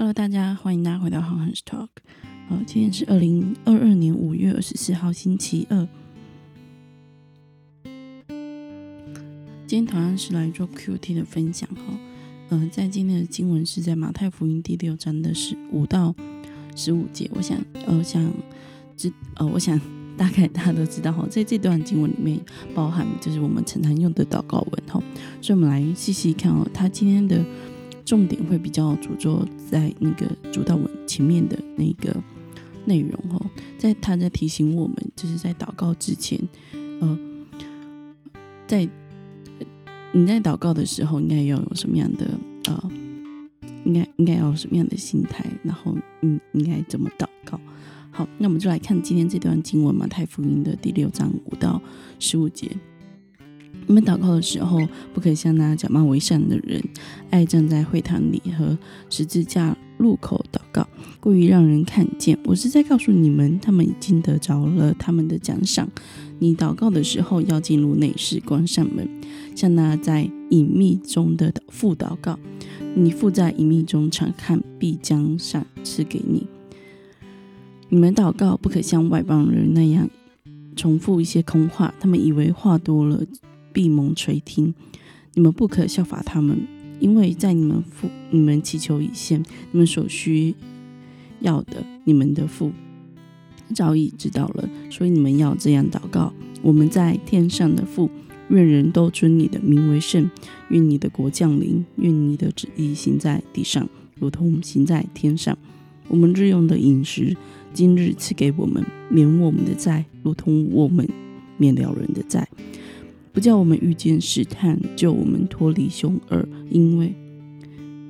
Hello，大家欢迎大家回到 h a n s Talk。呃，今天是二零二二年五月二十四号，星期二。今天同样是来做 QT 的分享哈。呃，在今天的经文是在马太福音第六章的十五到十五节。我想，呃，想知，呃，我想大概大家都知道哈，在这段经文里面包含就是我们常常用的祷告文哈。所以，我们来细细看哦，他今天的。重点会比较着重在那个主导文前面的那个内容哦，在他在提醒我们，就是在祷告之前，呃，在你在祷告的时候，应该要有什么样的呃，应该应该要有什么样的心态，然后嗯，应该怎么祷告？好，那我们就来看今天这段经文嘛，太福音的第六章五到十五节。你们祷告的时候，不可以像那假冒为善的人，爱站在会堂里和十字架路口祷告，故意让人看见。我是在告诉你们，他们已经得着了他们的奖赏。你祷告的时候，要进入内室，关上门，像那在隐秘中的父祷告。你父在隐秘中常看，必将赏赐给你。你们祷告不可像外邦人那样重复一些空话，他们以为话多了。闭蒙垂听，你们不可效法他们，因为在你们父、你们祈求以前，你们所需要的，你们的父早已知道了，所以你们要这样祷告：我们在天上的父，愿人都尊你的名为圣，愿你的国降临，愿你的旨意行在地上，如同行在天上。我们日用的饮食，今日赐给我们，免我们的债，如同我们免了人的债。不叫我们遇见试探，救我们脱离凶恶，因为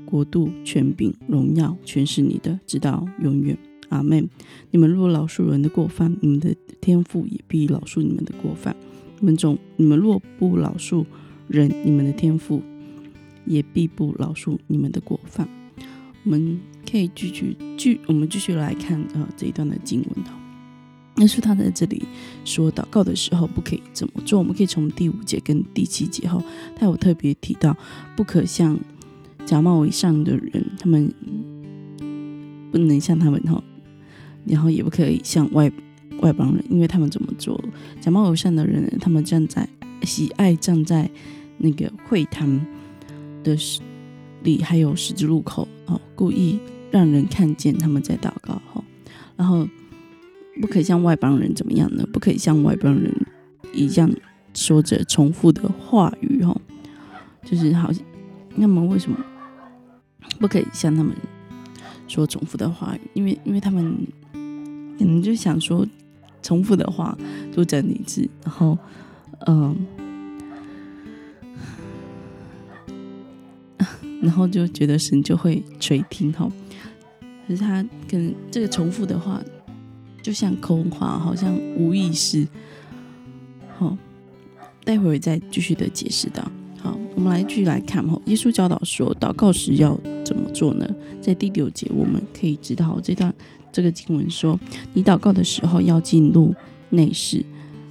国度、权柄、荣耀，全是你的，直到永远。阿门。你们若饶恕人的过犯，你们的天父也必饶恕你们的过犯。你们总，你们若不饶恕人，你们的天父也必不饶恕你们的过犯。我们可以继续继，我们继续来看呃这一段的经文但是他在这里说祷告的时候不可以这么做。我们可以从第五节跟第七节后，他有特别提到，不可像假冒为善的人，他们不能像他们哈，然后也不可以像外外邦人，因为他们怎么做？假冒为善的人，他们站在喜爱站在那个会堂的里，还有十字路口哦，故意让人看见他们在祷告哈，然后。不可以像外邦人怎么样呢？不可以像外邦人一样说着重复的话语哦，就是好那么为什么不可以像他们说重复的话语？因为因为他们可能就想说重复的话就整理字，然后嗯，然后就觉得神就会垂听哈。可是他可能这个重复的话。就像空话，好像无意识。好，待会儿再继续的解释到。好，我们来继续来看哈。耶稣教导说，祷告时要怎么做呢？在第六节，我们可以知道这段这个经文说，你祷告的时候要进入内室。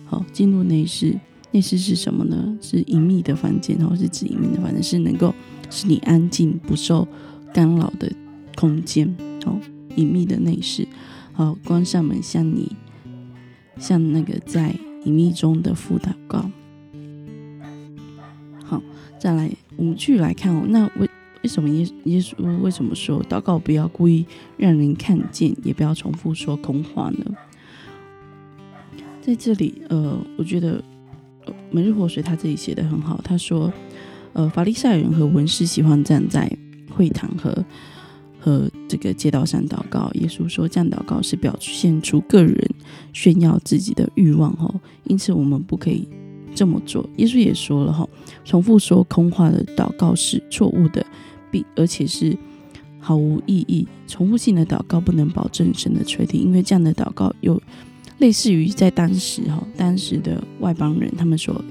好，进入内室，内室是什么呢？是隐秘的房间，然后是指隐秘的房间，是能够使你安静、不受干扰的空间。好，隐秘的内室。好，关上门，向你，向那个在隐秘中的父祷告。好，再来，我们继续来看哦。那为为什么耶耶稣为什么说祷告不要故意让人看见，也不要重复说空话呢？在这里，呃，我觉得每日活水他自己写的很好。他说，呃，法利赛人和文士喜欢站在会堂和。和这个街道上祷告，耶稣说这样祷告是表现出个人炫耀自己的欲望哈，因此我们不可以这么做。耶稣也说了哈，重复说空话的祷告是错误的，并而且是毫无意义。重复性的祷告不能保证神的垂听，因为这样的祷告有类似于在当时哈，当时的外邦人他们所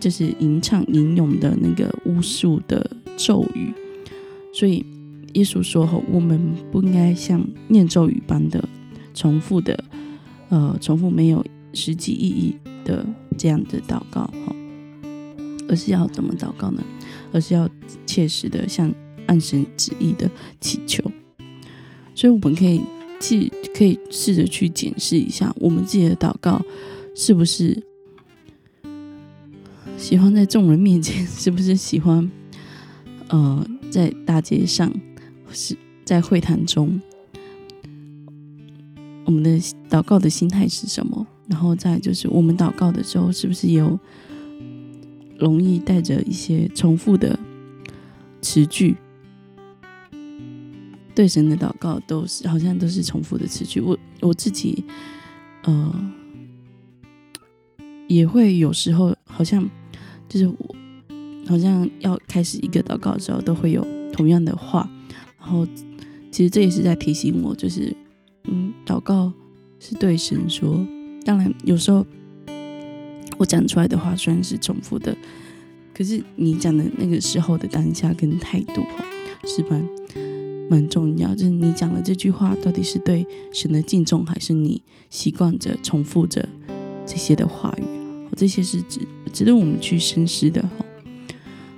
就是吟唱吟咏的那个巫术的咒语，所以。耶稣说：“吼，我们不应该像念咒语般的重复的，呃，重复没有实际意义的这样的祷告，哈，而是要怎么祷告呢？而是要切实的向按神旨意的祈求。所以我们可以去可以试着去检视一下，我们自己的祷告是不是喜欢在众人面前，是不是喜欢呃在大街上，是在会谈中，我们的祷告的心态是什么？然后再就是我们祷告的时候，是不是有容易带着一些重复的词句？对神的祷告都是好像都是重复的词句。我我自己呃也会有时候好像就是我好像要开始一个祷告的时候，都会有同样的话。然后其实这也是在提醒我，就是嗯，祷告是对神说。当然，有时候我讲出来的话虽然是重复的，可是你讲的那个时候的当下跟态度，是蛮蛮重要。就是你讲的这句话，到底是对神的敬重，还是你习惯着重复着这些的话语？这些是值值得我们去深思的。哈，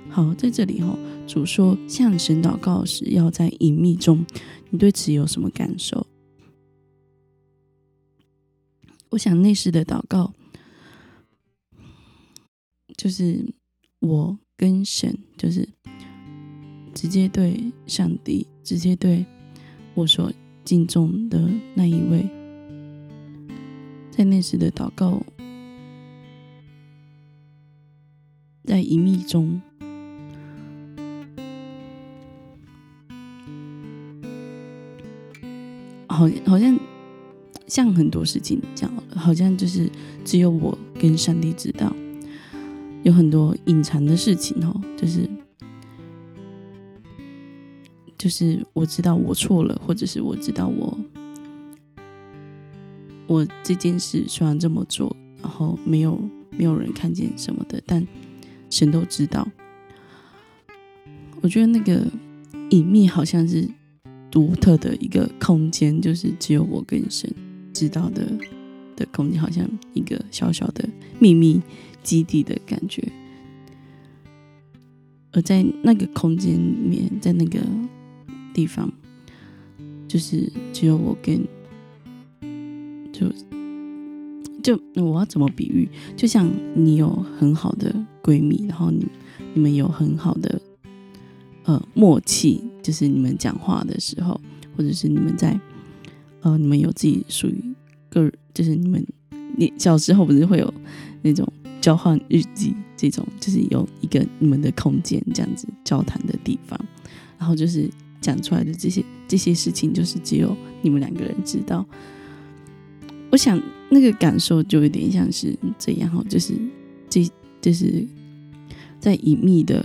好，在这里哈，主说向神祷告时，要在隐秘中。你对此有什么感受？我想那时的祷告，就是我跟神，就是直接对上帝，直接对我所敬重的那一位，在那时的祷告，在隐秘中，好，好像。像很多事情这样，好像就是只有我跟上帝知道，有很多隐藏的事情哦，就是就是我知道我错了，或者是我知道我我这件事虽然这么做，然后没有没有人看见什么的，但神都知道。我觉得那个隐秘好像是独特的一个空间，就是只有我跟神。知道的的空间，好像一个小小的秘密基地的感觉，而在那个空间里面，在那个地方，就是只有我跟，就就我要怎么比喻？就像你有很好的闺蜜，然后你你们有很好的呃默契，就是你们讲话的时候，或者是你们在。呃，你们有自己属于个，就是你们你小时候不是会有那种交换日记这种，就是有一个你们的空间这样子交谈的地方，然后就是讲出来的这些这些事情，就是只有你们两个人知道。我想那个感受就有点像是这样哈，就是这就是在隐秘的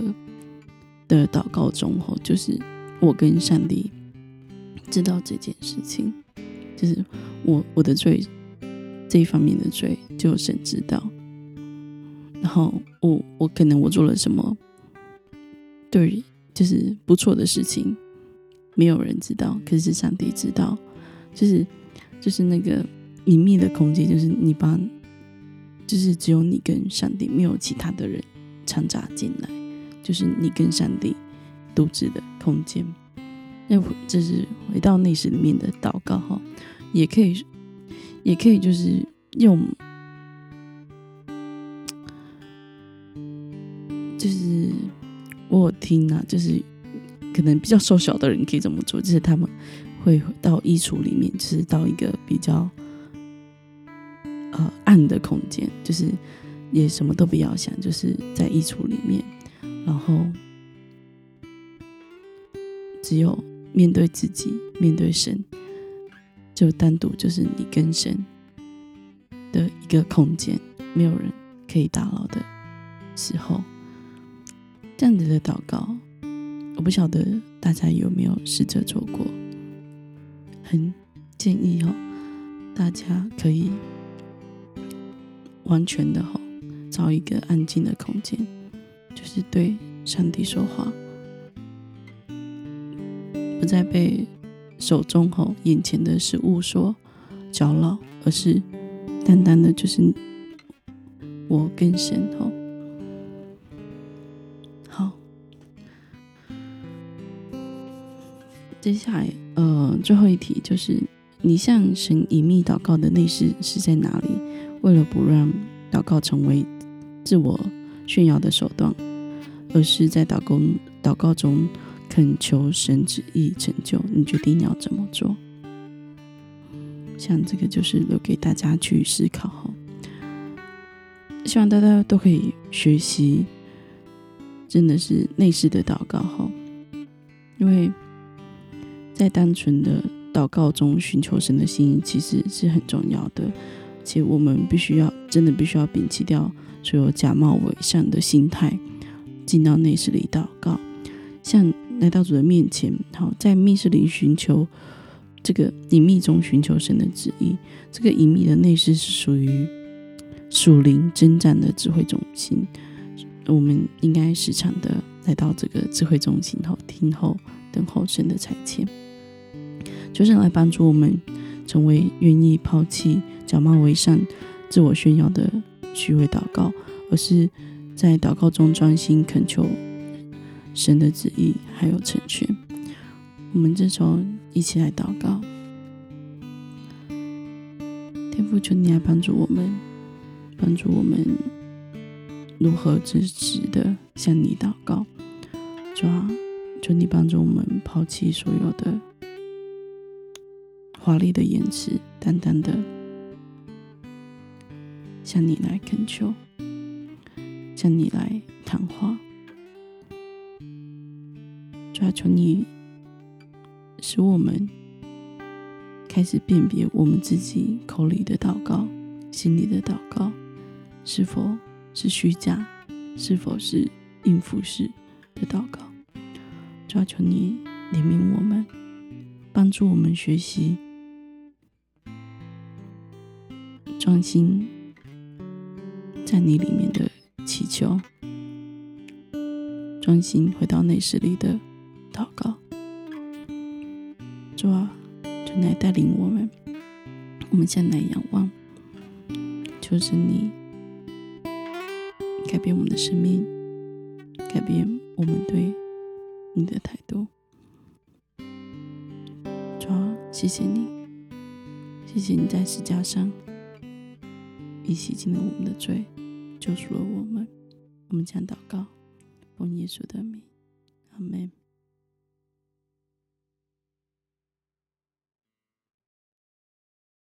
的祷告中哈，就是我跟上帝知道这件事情。就是我我的罪这一方面的罪，就神知道。然后我我可能我做了什么对，就是不错的事情，没有人知道，可是上帝知道。就是就是那个隐秘的空间，就是你把，就是只有你跟上帝，没有其他的人掺杂进来，就是你跟上帝独自的空间。那这是回到内室里面的祷告哈。也可以，也可以，就是用，就是我听啊，就是可能比较瘦小的人可以这么做，就是他们会到衣橱里面，就是到一个比较呃暗的空间，就是也什么都不要想，就是在衣橱里面，然后只有面对自己，面对神。就单独就是你跟神的一个空间，没有人可以打扰的时候，这样子的祷告，我不晓得大家有没有试着做过。很建议哦，大家可以完全的哈，找一个安静的空间，就是对上帝说话，不再被。手中吼眼前的事物所搅扰，而是单单的，就是我跟神吼。好，接下来，呃，最后一题就是你向神隐秘祷告的内饰是在哪里？为了不让祷告成为自我炫耀的手段，而是在祷告祷告中恳求神旨意成就，你决定要怎么做？像这个就是留给大家去思考哈。希望大家都可以学习，真的是内饰的祷告哈，因为。在单纯的祷告中寻求神的心意，其实是很重要的。且我们必须要真的必须要摒弃掉所有假冒伪善的心态，进到内室里祷告，像来到主的面前，好在密室里寻求这个隐秘中寻求神的旨意。这个隐秘的内室是属于属灵征战的智慧中心，我们应该时常的来到这个智慧中心后听候等候神的差遣。就是来帮助我们成为愿意抛弃假冒为善、自我炫耀的虚伪祷告，而是在祷告中专心恳求神的旨意还有成全。我们这时候一起来祷告，天父求你来帮助我们，帮助我们如何真实的向你祷告。主啊，求你帮助我们抛弃所有的。华丽的言辞，淡淡的向你来恳求，向你来谈话。要求你使我们开始辨别我们自己口里的祷告、心里的祷告是否是虚假，是否是应付式的祷告。主要求你怜悯我们，帮助我们学习。专心在你里面的祈求，专心回到内室里的祷告。主啊，就来带领我们，我们向来仰望，求神你改变我们的生命，改变我们对你的态度。主啊，谢谢你，谢谢你在石架上。已洗净了我们的罪，救赎了我们。我们将祷告，奉耶稣的名，阿门。